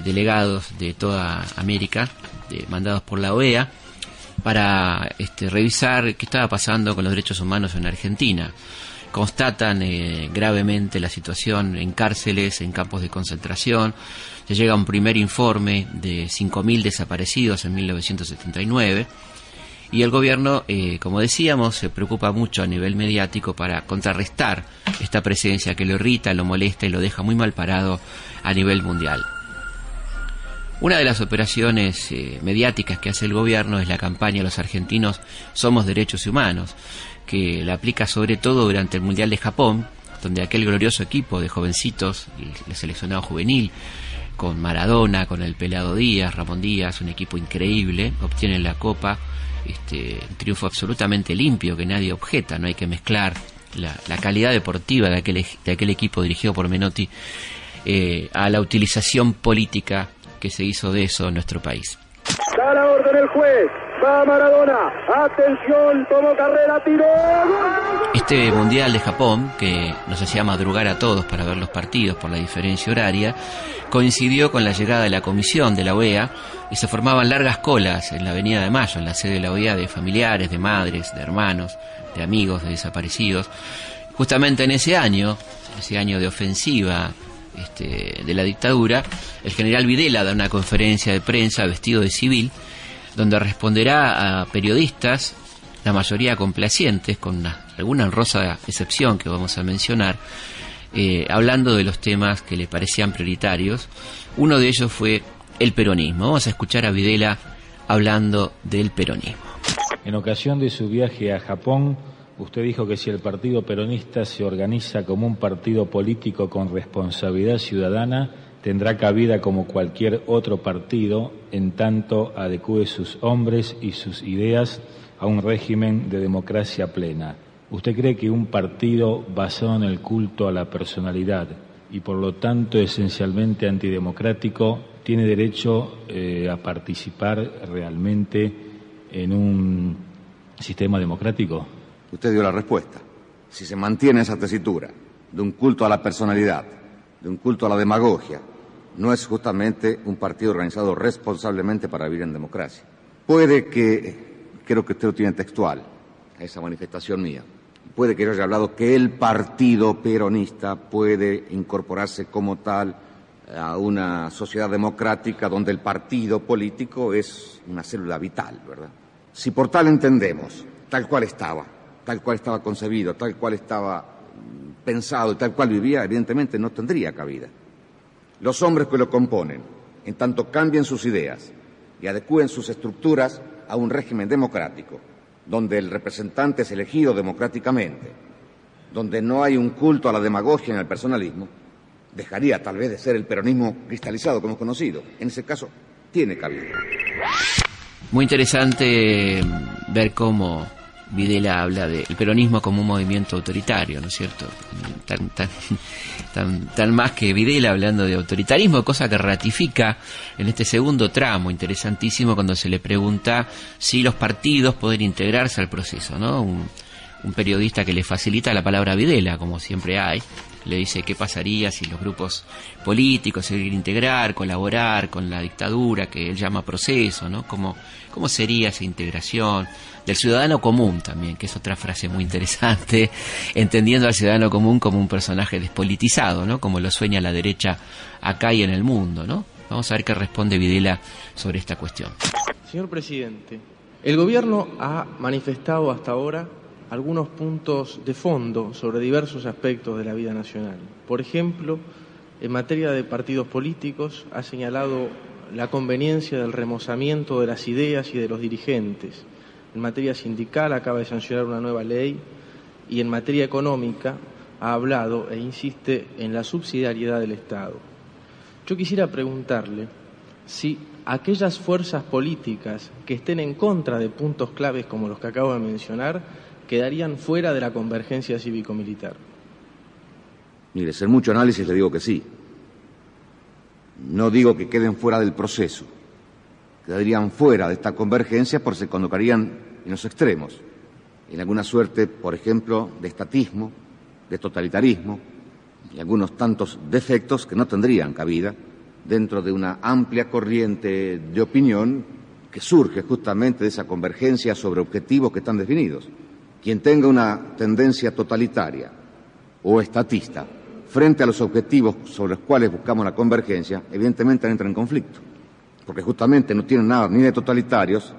S1: delegados de toda América, de- mandados por la OEA, para este, revisar qué estaba pasando con los derechos humanos en Argentina. Constatan eh, gravemente la situación en cárceles, en campos de concentración. Se llega un primer informe de 5.000 desaparecidos en 1979. Y el gobierno, eh, como decíamos, se preocupa mucho a nivel mediático para contrarrestar esta presencia que lo irrita, lo molesta y lo deja muy mal parado a nivel mundial. Una de las operaciones eh, mediáticas que hace el gobierno es la campaña Los argentinos somos derechos humanos, que la aplica sobre todo durante el Mundial de Japón, donde aquel glorioso equipo de jovencitos, el seleccionado juvenil, con Maradona, con el Pelado Díaz, Ramón Díaz, un equipo increíble, obtienen la copa, este, un triunfo absolutamente limpio que nadie objeta, no hay que mezclar la, calidad deportiva de aquel, ej- de aquel equipo dirigido por Menotti eh, a la utilización política que se hizo de eso en nuestro país.
S20: Da la orden el juez. Va Maradona. Atención, tomó carrera, tiró.
S1: Este Mundial de Japón, que nos hacía madrugar a todos para ver los partidos por la diferencia horaria, coincidió con la llegada de la comisión de la OEA y se formaban largas colas en la Avenida de Mayo, en la sede de la OEA, de familiares, de madres, de hermanos, de amigos, de desaparecidos. Justamente en ese año, ese año de ofensiva este, de la dictadura, el general Videla da una conferencia de prensa vestido de civil, donde responderá a periodistas, la mayoría complacientes, con una- alguna honrosa excepción que vamos a mencionar, eh, hablando de los temas que le parecían prioritarios. Uno de ellos fue el peronismo. Vamos a escuchar a Videla hablando del peronismo.
S21: En ocasión de su viaje a Japón, usted dijo que si el Partido Peronista se organiza como un partido político con responsabilidad ciudadana, tendrá cabida como cualquier otro partido, en tanto adecue sus hombres y sus ideas a un régimen de democracia plena. ¿Usted cree que un partido basado en el culto a la personalidad y por lo tanto esencialmente antidemocrático tiene derecho eh, a participar realmente en un sistema democrático?
S22: Usted dio la respuesta. Si se mantiene esa tesitura de un culto a la personalidad, de un culto a la demagogia, no es justamente un partido organizado responsablemente para vivir en democracia. Puede que, creo que usted lo tiene textual, esa manifestación mía, puede que yo haya hablado que el partido peronista puede incorporarse como tal a una sociedad democrática donde el partido político es una célula vital, ¿verdad? Si por tal entendemos, tal cual estaba, tal cual estaba concebido, tal cual estaba pensado y tal cual vivía, evidentemente no tendría cabida. Los hombres que lo componen, en tanto cambien sus ideas y adecúen sus estructuras a un régimen democrático, donde el representante es elegido democráticamente, donde no hay un culto a la demagogia en el personalismo, dejaría tal vez de ser el peronismo cristalizado hemos conocido. En ese caso, tiene cabida.
S1: Muy interesante ver cómo Videla habla del peronismo como un movimiento autoritario, ¿no es cierto? Tan, tan, tan, tan, más que Videla hablando de autoritarismo, cosa que ratifica en este segundo tramo, interesantísimo, cuando se le pregunta si los partidos pueden integrarse al proceso, ¿no? Un, un periodista que le facilita la palabra Videla, como siempre hay, le dice qué pasaría si los grupos políticos se integrar, colaborar con la dictadura que él llama proceso, ¿no? ¿Cómo, cómo sería esa integración? Del ciudadano común también, que es otra frase muy interesante, entendiendo al ciudadano común como un personaje despolitizado, ¿no? Como lo sueña la derecha acá y en el mundo, ¿no? Vamos a ver qué responde Videla sobre esta cuestión.
S23: Señor presidente, el gobierno ha manifestado hasta ahora algunos puntos de fondo sobre diversos aspectos de la vida nacional. Por ejemplo, en materia de partidos políticos ha señalado la conveniencia del remozamiento de las ideas y de los dirigentes. En materia sindical acaba de sancionar una nueva ley y en materia económica ha hablado e insiste en la subsidiariedad del Estado. Yo quisiera preguntarle si aquellas fuerzas políticas que estén en contra de puntos claves como los que acabo de mencionar quedarían fuera de la convergencia cívico-militar?
S22: Mire, ser mucho análisis le digo que sí. No digo que queden fuera del proceso. Quedarían fuera de esta convergencia porque se colocarían en los extremos. En alguna suerte, por ejemplo, de estatismo, de totalitarismo y algunos tantos defectos que no tendrían cabida dentro de una amplia corriente de opinión que surge justamente de esa convergencia sobre objetivos que están definidos. Quien tenga una tendencia totalitaria o estatista frente a los objetivos sobre los cuales buscamos la convergencia, evidentemente entra en conflicto, porque justamente no tienen nada ni de totalitarios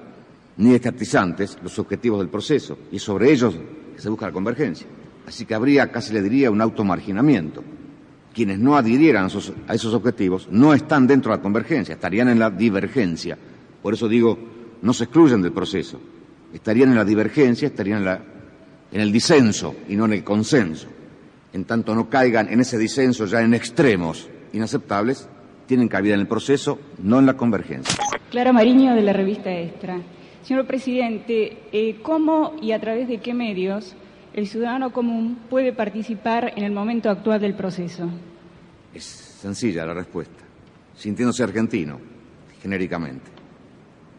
S22: ni de estatizantes los objetivos del proceso, y sobre ellos se busca la convergencia. Así que habría, casi le diría, un automarginamiento. Quienes no adhirieran a esos objetivos no están dentro de la convergencia, estarían en la divergencia. Por eso digo, no se excluyen del proceso, estarían en la divergencia, estarían en, la, en el disenso y no en el consenso. En tanto no caigan en ese disenso ya en extremos inaceptables, tienen cabida en el proceso, no en la convergencia.
S24: Clara Mariño, de la revista Extra. Señor presidente, eh, ¿cómo y a través de qué medios el ciudadano común puede participar en el momento actual del proceso?
S22: Es sencilla la respuesta, sintiéndose argentino, genéricamente.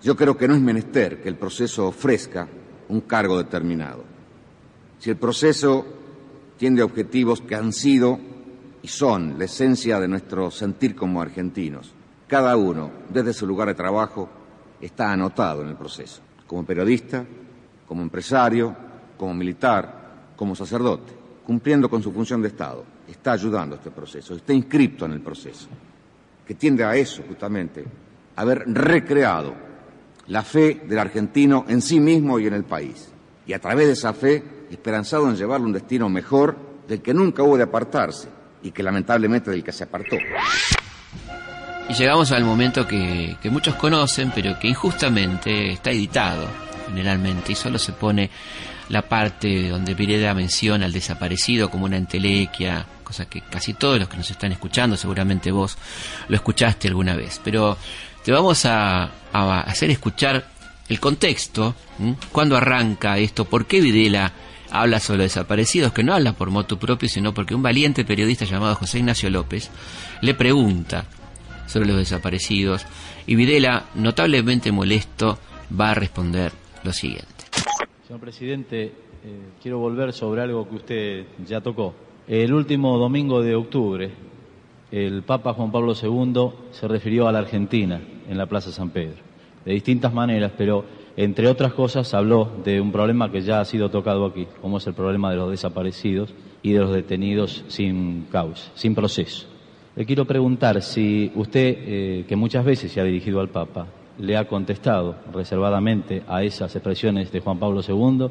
S22: Yo creo que no es menester que el proceso ofrezca un cargo determinado. Si el proceso tiene objetivos que han sido y son la esencia de nuestro sentir como argentinos, cada uno, desde su lugar de trabajo, está anotado en el proceso, como periodista, como empresario, como militar, como sacerdote, cumpliendo con su función de Estado, está ayudando a este proceso, está inscrito en el proceso, que tiende a eso justamente, a haber recreado la fe del argentino en sí mismo y en el país. Y a través de esa fe, esperanzado en llevarle un destino mejor del que nunca hubo de apartarse y que lamentablemente del que se apartó.
S1: Y llegamos al momento que, muchos conocen, pero que injustamente está editado generalmente y solo se pone la parte donde Pireda menciona al desaparecido como una entelequia, cosa que casi todos los que nos están escuchando, seguramente vos lo escuchaste alguna vez. Pero te vamos a, hacer escuchar el contexto, cuándo arranca esto, por qué Videla habla sobre desaparecidos, que no habla por moto propio, sino porque un valiente periodista llamado José Ignacio López le pregunta sobre los desaparecidos y Videla, notablemente molesto, va a responder lo siguiente.
S21: Señor presidente, eh, quiero volver sobre algo que usted ya tocó. El último domingo de octubre, el Papa Juan Pablo II se refirió a la Argentina en la Plaza San Pedro, de distintas maneras, pero entre otras cosas habló de un problema que ya ha sido tocado aquí, como es el problema de los desaparecidos y de los detenidos sin causa, sin proceso. Le quiero preguntar si usted, eh, que muchas veces se ha dirigido al Papa,
S25: le ha contestado reservadamente a esas expresiones de Juan Pablo II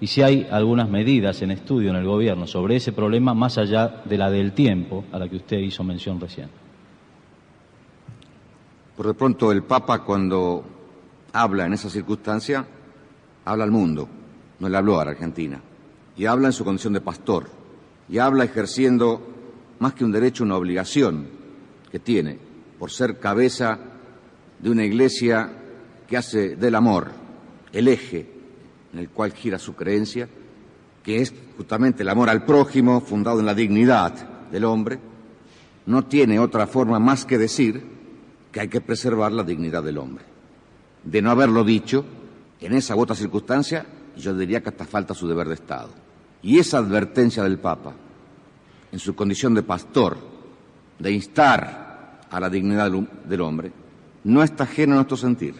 S25: y si hay algunas medidas en estudio en el gobierno sobre ese problema más allá de la del tiempo a la que usted hizo mención recién.
S22: Por de pronto el Papa cuando habla en esa circunstancia, habla al mundo, no le habló a la Argentina, y habla en su condición de pastor, y habla ejerciendo más que un derecho, una obligación que tiene por ser cabeza de una iglesia que hace del amor el eje en el cual gira su creencia, que es justamente el amor al prójimo fundado en la dignidad del hombre, no tiene otra forma más que decir que hay que preservar la dignidad del hombre. De no haberlo dicho, en esa u otra circunstancia, yo diría que hasta falta su deber de Estado. Y esa advertencia del Papa, en su condición de pastor, de instar a la dignidad del hombre, no está ajeno a nuestro sentir,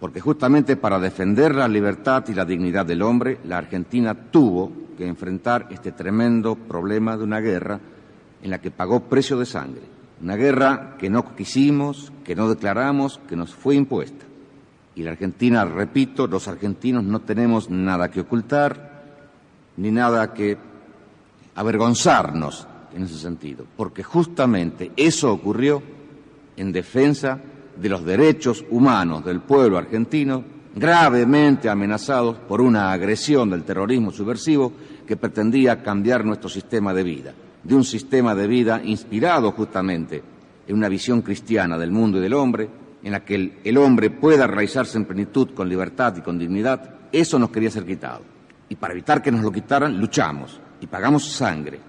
S22: porque justamente para defender la libertad y la dignidad del hombre, la Argentina tuvo que enfrentar este tremendo problema de una guerra en la que pagó precio de sangre, una guerra que no quisimos, que no declaramos, que nos fue impuesta. Y la Argentina, repito, los argentinos no tenemos nada que ocultar, ni nada que avergonzarnos en ese sentido, porque justamente eso ocurrió en defensa de los derechos humanos del pueblo argentino, gravemente amenazados por una agresión del terrorismo subversivo que pretendía cambiar nuestro sistema de vida, de un sistema de vida inspirado justamente en una visión cristiana del mundo y del hombre, en la que el, hombre pueda realizarse en plenitud con libertad y con dignidad, eso nos quería ser quitado. Y para evitar que nos lo quitaran, luchamos y pagamos sangre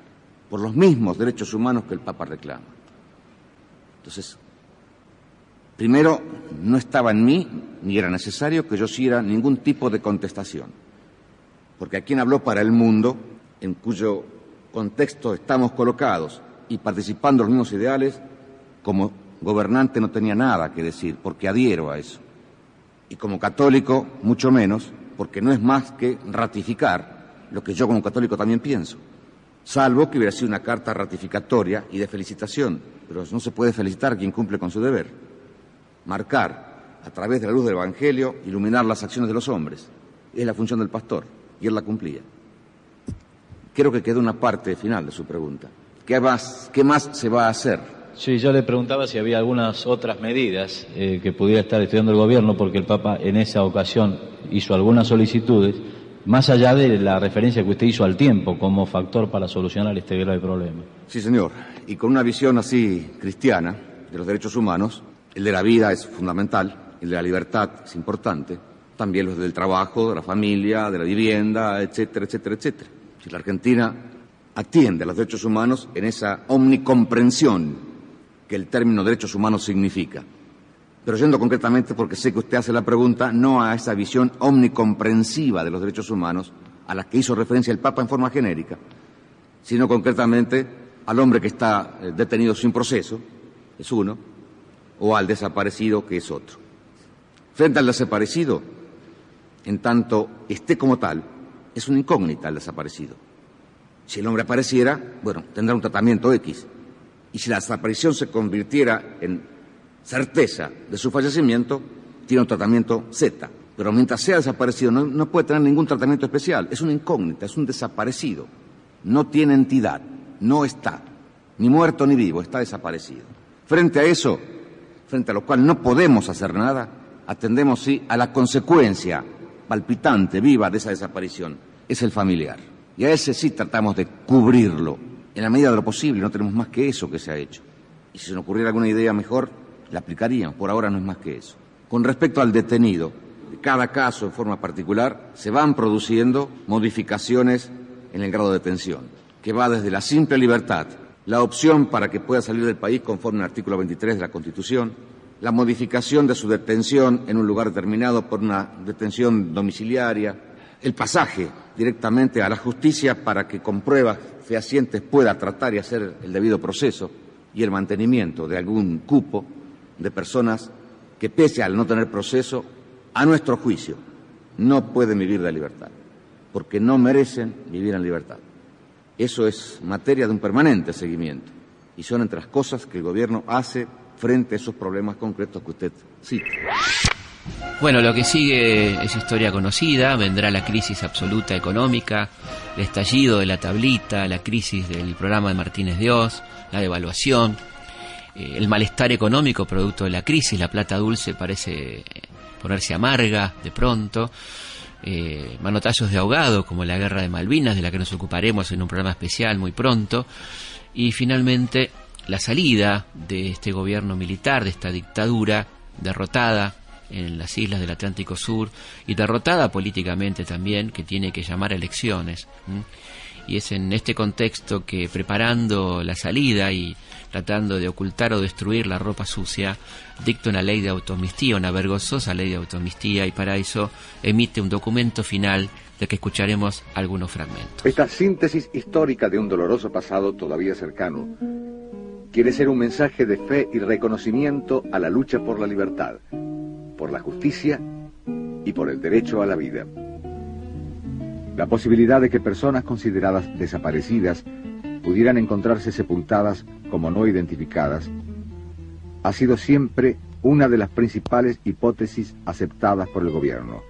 S22: por los mismos derechos humanos que el Papa reclama. Entonces, primero, no estaba en mí, ni era necesario que yo hiciera ningún tipo de contestación, porque a quien habló para el mundo, en cuyo contexto estamos colocados y participando en los mismos ideales, como gobernante no tenía nada que decir, porque adhiero a eso. Y como católico, mucho menos, porque no es más que ratificar lo que yo como católico también pienso salvo que hubiera sido una carta ratificatoria y de felicitación, pero no se puede felicitar a quien cumple con su deber. Marcar, a través de la luz del Evangelio, iluminar las acciones de los hombres. Es la función del pastor, y él la cumplía. Creo que queda una parte final de su pregunta. ¿Qué más, qué más se va a hacer?
S25: Sí, yo le preguntaba si había algunas otras medidas eh, que pudiera estar estudiando el gobierno, porque el Papa en esa ocasión hizo algunas solicitudes más allá de la referencia que usted hizo al tiempo como factor para solucionar este grave problema.
S22: Sí, señor. Y con una visión así cristiana de los derechos humanos, el de la vida es fundamental, el de la libertad es importante, también los del trabajo, de la familia, de la vivienda, etcétera, etcétera, etcétera. Si la Argentina atiende a los derechos humanos en esa omnicomprensión que el término derechos humanos significa, pero yendo concretamente, porque sé que usted hace la pregunta, no a esa visión omnicomprensiva de los derechos humanos a la que hizo referencia el Papa en forma genérica, sino concretamente al hombre que está eh, detenido sin proceso, es uno, o al desaparecido, que es otro. Frente al desaparecido, en tanto esté como tal, es una incógnita el desaparecido. Si el hombre apareciera, bueno, tendrá un tratamiento X. Y si la desaparición se convirtiera en certeza de su fallecimiento, tiene un tratamiento Z. Pero mientras sea desaparecido no, puede tener ningún tratamiento especial. Es una incógnita, es un desaparecido. No tiene entidad, no está, ni muerto ni vivo, está desaparecido. Frente a eso, frente a lo cual no podemos hacer nada, atendemos sí a la consecuencia palpitante, viva de esa desaparición, es el familiar. Y a ese sí tratamos de cubrirlo en la medida de lo posible, no tenemos más que eso que se ha hecho. Y si se nos ocurriera alguna idea mejor, la aplicarían. Por ahora no es más que eso. Con respecto al detenido, de cada caso en forma particular, se van produciendo modificaciones en el grado de detención, que va desde la simple libertad, la opción para que pueda salir del país conforme al artículo 23 de la Constitución, la modificación de su detención en un lugar determinado por una detención domiciliaria, el pasaje directamente a la justicia para que con pruebas fehacientes pueda tratar y hacer el debido proceso y el mantenimiento de algún cupo de personas que, pese al no tener proceso, a nuestro juicio, no pueden vivir de libertad, porque no merecen vivir en libertad. Eso es materia de un permanente seguimiento y son entre las cosas que el Gobierno hace frente a esos problemas concretos que usted cita.
S1: Bueno, lo que sigue es historia conocida, vendrá la crisis absoluta económica, el estallido de la tablita, la crisis del programa de Martínez Dios, la devaluación, eh, el malestar económico producto de la crisis, la plata dulce parece ponerse amarga de pronto, eh, manotazos de ahogado como la guerra de Malvinas, de la que nos ocuparemos en un programa especial muy pronto, y finalmente la salida de este gobierno militar, de esta dictadura derrotada en las islas del Atlántico Sur y derrotada políticamente también, que tiene que llamar a elecciones. Y es en este contexto que preparando la salida y tratando de ocultar o destruir la ropa sucia, dicta una ley de automistía, una vergonzosa ley de automistía, y para eso emite un documento final de que escucharemos algunos fragmentos.
S26: Esta síntesis histórica de un doloroso pasado todavía cercano quiere ser un mensaje de fe y reconocimiento a la lucha por la libertad, por la justicia y por el derecho a la vida. La posibilidad de que personas consideradas desaparecidas pudieran encontrarse sepultadas como no identificadas ha sido siempre una de las principales hipótesis aceptadas por el gobierno.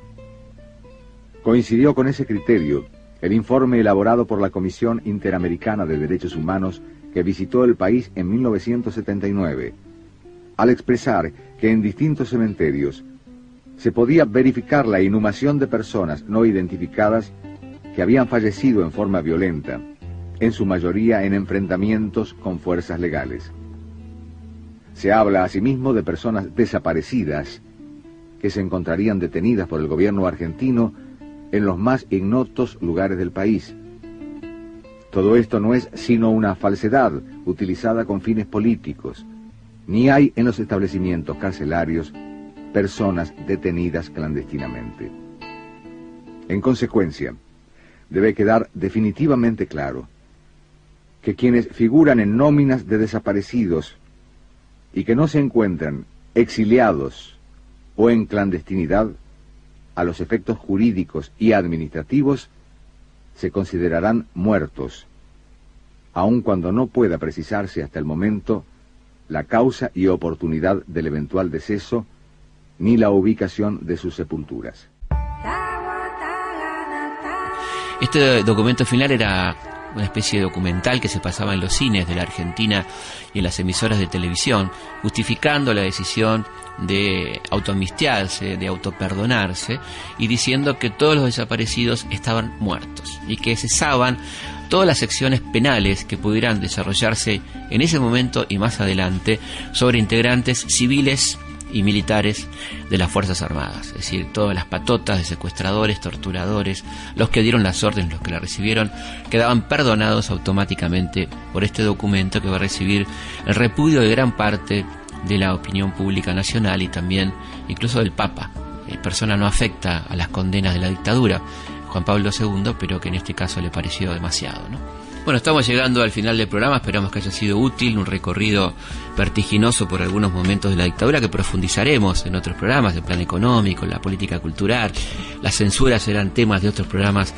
S26: Coincidió con ese criterio el informe elaborado por la Comisión Interamericana de Derechos Humanos que visitó el país en 1979, al expresar que en distintos cementerios se podía verificar la inhumación de personas no identificadas que habían fallecido en forma violenta, en su mayoría en enfrentamientos con fuerzas legales. Se habla asimismo de personas desaparecidas que se encontrarían detenidas por el gobierno argentino en los más ignotos lugares del país. Todo esto no es sino una falsedad utilizada con fines políticos. Ni hay en los establecimientos carcelarios personas detenidas clandestinamente. En consecuencia, debe quedar definitivamente claro que quienes figuran en nóminas de desaparecidos y que no se encuentran exiliados o en clandestinidad a los efectos jurídicos y administrativos se considerarán muertos, aun cuando no pueda precisarse hasta el momento la causa y oportunidad del eventual deceso ni la ubicación de sus sepulturas.
S1: Este documento final era una especie de documental que se pasaba en los cines de la Argentina y en las emisoras de televisión, justificando la decisión de autoamistiarse, de autoperdonarse y diciendo que todos los desaparecidos estaban muertos y que cesaban todas las secciones penales que pudieran desarrollarse en ese momento y más adelante sobre integrantes civiles y militares de las Fuerzas Armadas, es decir, todas las patotas de secuestradores, torturadores, los que dieron las órdenes, los que la recibieron, quedaban perdonados automáticamente por este documento que va a recibir el repudio de gran parte de la opinión pública nacional y también incluso del Papa, eh, persona no afecta a las condenas de la dictadura, Juan Pablo II, pero que en este caso le pareció demasiado. ¿no? Bueno, estamos llegando al final del programa, esperamos que haya sido útil, un recorrido vertiginoso por algunos momentos de la dictadura que profundizaremos en otros programas, el plan económico, la política cultural, las censuras serán temas de otros programas.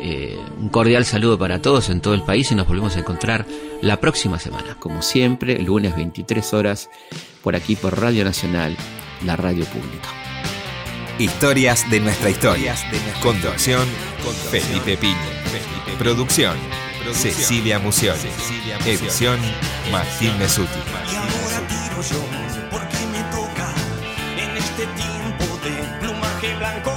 S1: Eh, un cordial saludo para todos en todo el país y nos volvemos a encontrar la próxima semana, como siempre, lunes 23 horas, por aquí por Radio Nacional, la radio pública.
S8: Historias de nuestra historia. Conducción, Felipe Piña. Producción, Cecilia Musioli. Edición, Martín Mesuti.
S27: Y ahora tiro yo, porque me toca en este tiempo de plumaje blanco.